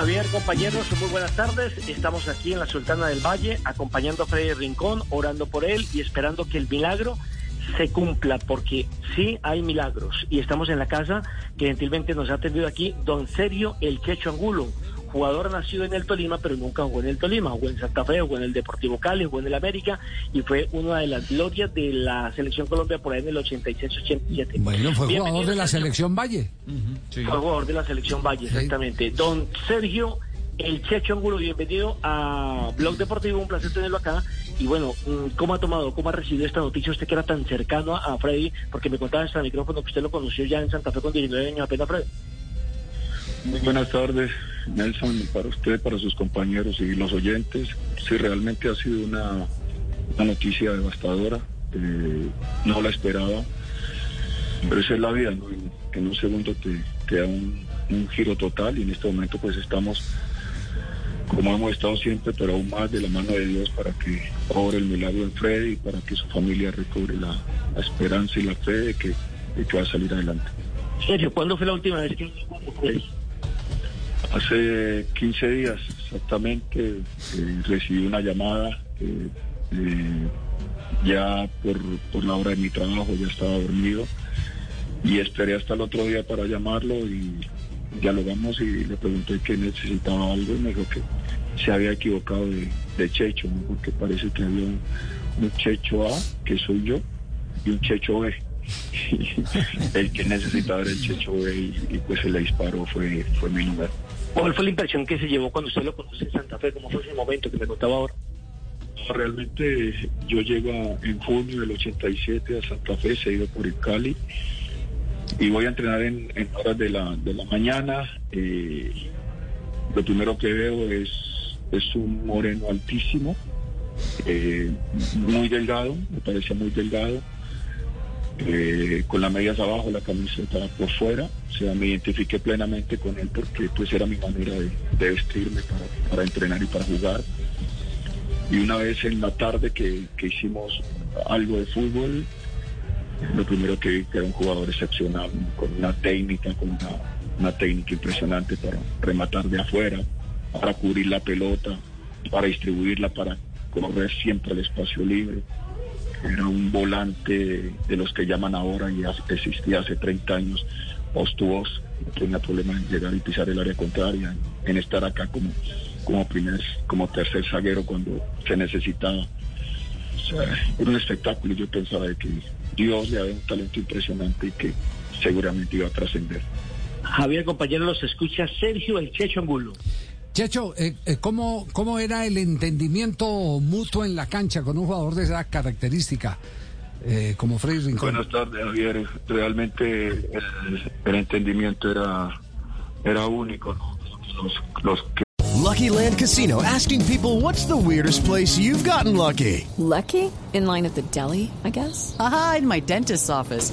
Javier, compañeros, muy buenas tardes. Estamos aquí en la Sultana del Valle, acompañando a Freddy Rincón, orando por él y esperando que el milagro se cumpla, porque sí hay milagros. Y estamos en la casa que gentilmente nos ha atendido aquí don Sergio El Quecho Angulo, jugador nacido en el Tolima, pero nunca jugó en el Tolima, jugó en Santa Fe, jugó en el Deportivo Cali, jugó en el América y fue una de las glorias de la selección Colombia por ahí en el 86-87. Bueno, fue Bienvenido, jugador de la selección Valle. Fue jugador de la selección Valle, exactamente. Don Sergio El Checho Angulo, bienvenido a Blog Deportivo, un placer tenerlo acá. Y bueno, mm, ¿cómo ha tomado, cómo ha recibido esta noticia usted que era tan cercano a Freddy? Porque me contaba hasta el micrófono que usted lo conoció ya en Santa Fe con 19 años apenas, Freddy. Muy buenas tardes, Nelson, para usted, para sus compañeros y los oyentes. Sí, realmente ha sido una, noticia devastadora. eh, no la esperaba, pero esa es la vida, ¿no? En, un segundo te, te da un, giro total y en este momento pues estamos como hemos estado siempre, pero aún más de la mano de Dios para que obre el milagro en Freddy y para que su familia recobre la, esperanza y la fe de que, de que va a salir adelante. Sergio, ¿cuándo fue la última vez que? Hace 15 días exactamente eh, recibí una llamada. eh, ya por, por la hora de mi trabajo ya estaba dormido y esperé hasta el otro día para llamarlo y dialogamos y le pregunté que necesitaba algo y me dijo que se había equivocado de, de Checho, porque parece que había un, Checho A, que soy yo, y un Checho B. el que necesitaba era el Checho B y, y pues se le disparó fue, fue mi lugar. ¿Cuál fue la impresión que se llevó cuando usted lo conoció en Santa Fe? ¿Cómo fue ese momento que me contaba ahora? Realmente yo llego en junio del 87 a Santa Fe, se he ido por el Cali y voy a entrenar en, en horas de la, de la mañana. eh, lo primero que veo es, es un moreno altísimo, eh, muy delgado, me parecía muy delgado, eh, con las medias abajo, la camiseta por fuera. O sea, me identifiqué plenamente con él porque pues era mi manera de, vestirme para, para entrenar y para jugar. Y una vez en la tarde que, que hicimos algo de fútbol, lo primero que vi que era un jugador excepcional, con una técnica, con una, una técnica impresionante para rematar de afuera, para cubrir la pelota, para distribuirla, para correr siempre al espacio libre. Era un volante de los que llaman ahora y existía hace 30 años, postuoso, no tenía problema en llegar y pisar el área contraria, en estar acá como, como primer, como tercer zaguero cuando se necesitaba. O sea, era un espectáculo y yo pensaba que Dios le había un talento impresionante y que seguramente iba a trascender. Javier, compañero, los escucha Sergio El Checho Angulo. Checho, eh, eh, ¿cómo, ¿cómo era el entendimiento mutuo en la cancha con un jugador de esa característica eh, como Freddy Rincón? Buenas tardes, Javier. Realmente el, el entendimiento era, era único. Los, los que Lucky Land Casino asking people what's the weirdest place you've gotten lucky? Lucky? In line at the deli, I guess? Aha, in my dentist's office.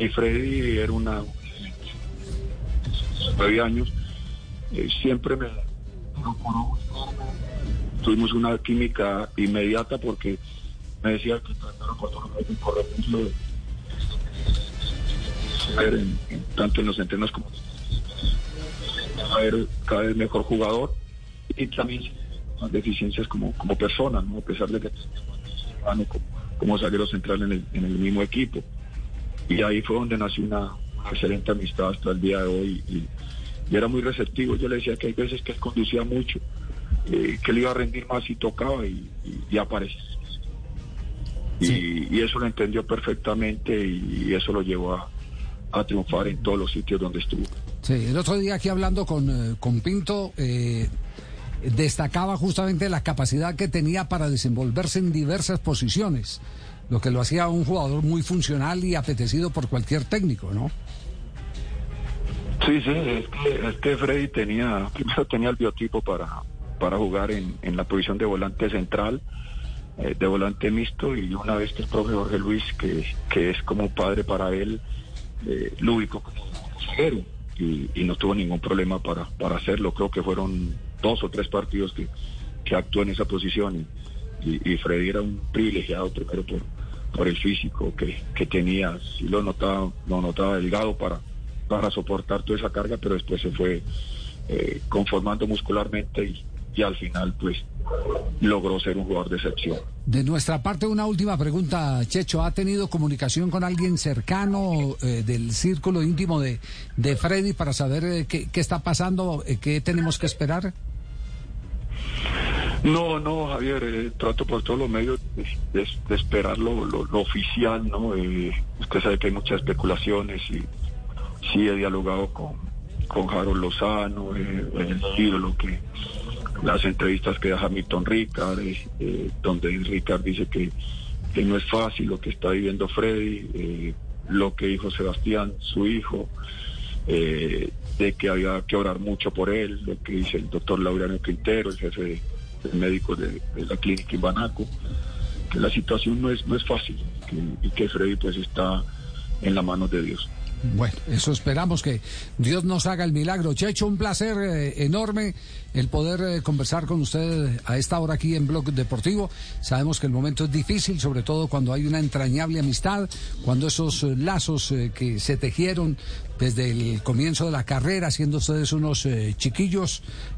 y Freddy era una nueve años, eh, siempre me procuró. Tuvimos una química inmediata porque me decía que ver en- en- tanto en los entrenos como ver cada vez mejor jugador y también deficiencias como, como persona, ¿no? a pesar de que como, como zaguero central en el, en el mismo equipo. Y ahí fue donde nació una, una excelente amistad hasta el día de hoy y, y era muy receptivo. Yo le decía que hay veces que él conducía mucho, eh, que le iba a rendir más si tocaba y, y, y aparece. Y, y eso lo entendió perfectamente y, eso lo llevó a, a triunfar en todos los sitios donde estuvo. Sí, el otro día aquí hablando con, eh, con Pinto, eh, destacaba justamente la capacidad que tenía para desenvolverse en diversas posiciones, lo que lo hacía un jugador muy funcional y apetecido por cualquier técnico, ¿no? Sí, sí, es que, Freddy tenía, primero tenía el biotipo para, para jugar en, en la posición de volante central, eh, de volante mixto, y una vez que el profe Jorge Luis, que, que es como padre para él, eh, lo ubicó como zaguero y, y no tuvo ningún problema para, para hacerlo. Creo que fueron dos o tres partidos que, que actuó en esa posición y, y Freddy era un privilegiado primero por, por el físico que, que tenía, sí lo notaba, lo notaba delgado para, para soportar toda esa carga, pero después se fue eh, conformando muscularmente y, y al final pues logró ser un jugador de excepción. De nuestra parte, una última pregunta, Checho. ¿Ha tenido comunicación con alguien cercano eh, del círculo íntimo de, de Freddy para saber eh, qué, qué, está pasando, eh, qué tenemos que esperar? No, no, Javier, eh, trato por todos los medios de, de, esperar lo, lo, lo, oficial, ¿no? Eh, usted sabe que hay muchas especulaciones y sí he dialogado con, con Harold Lozano, eh, el ídolo que las entrevistas que da Hamilton Ricard, eh, donde Ricard dice que, que, no es fácil lo que está viviendo Freddy, eh, lo que dijo Sebastián, su hijo, eh, de que había que orar mucho por él, lo que dice el doctor Laureano Quintero, el jefe de, de médico de, la clínica Ibanaco, que la situación no es, no es fácil y que Freddy pues está en las manos de Dios. Bueno, eso esperamos que Dios nos haga el milagro. Checho, un placer eh, enorme el poder eh, conversar con usted a esta hora aquí en Blog Deportivo. Sabemos que el momento es difícil, sobre todo cuando hay una entrañable amistad, cuando esos eh, lazos que se tejieron desde el comienzo de la carrera, siendo ustedes unos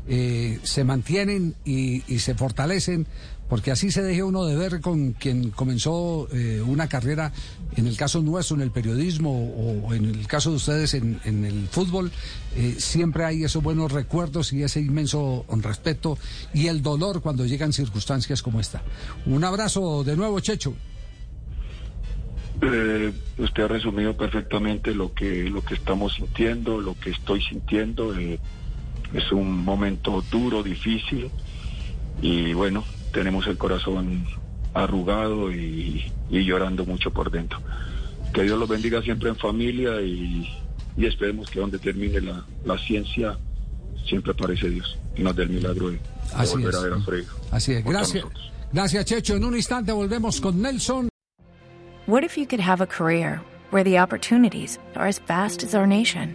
eh, se mantienen y, y se fortalecen porque así se deje uno de ver con quien comenzó eh, una carrera, en el caso nuestro, en el periodismo o en el caso de ustedes en, en el fútbol, eh, siempre hay esos buenos recuerdos y ese inmenso respeto y el dolor cuando llegan circunstancias como esta. Un abrazo de nuevo, Checho. Eh, usted ha resumido perfectamente lo que lo que estamos sintiendo, lo que estoy sintiendo. Es un momento duro, difícil y bueno, tenemos el corazón arrugado y, y, llorando mucho por dentro. Que Dios los bendiga siempre en familia y, y esperemos que donde termine la, la, ciencia siempre aparece Dios y nos dé el milagro de, de Así volver es. a ver a Freddy. Así es, gracias. Gracias, Checho. En un instante volvemos con Nelson. What if you could have a career where the opportunities are as vast as our nation,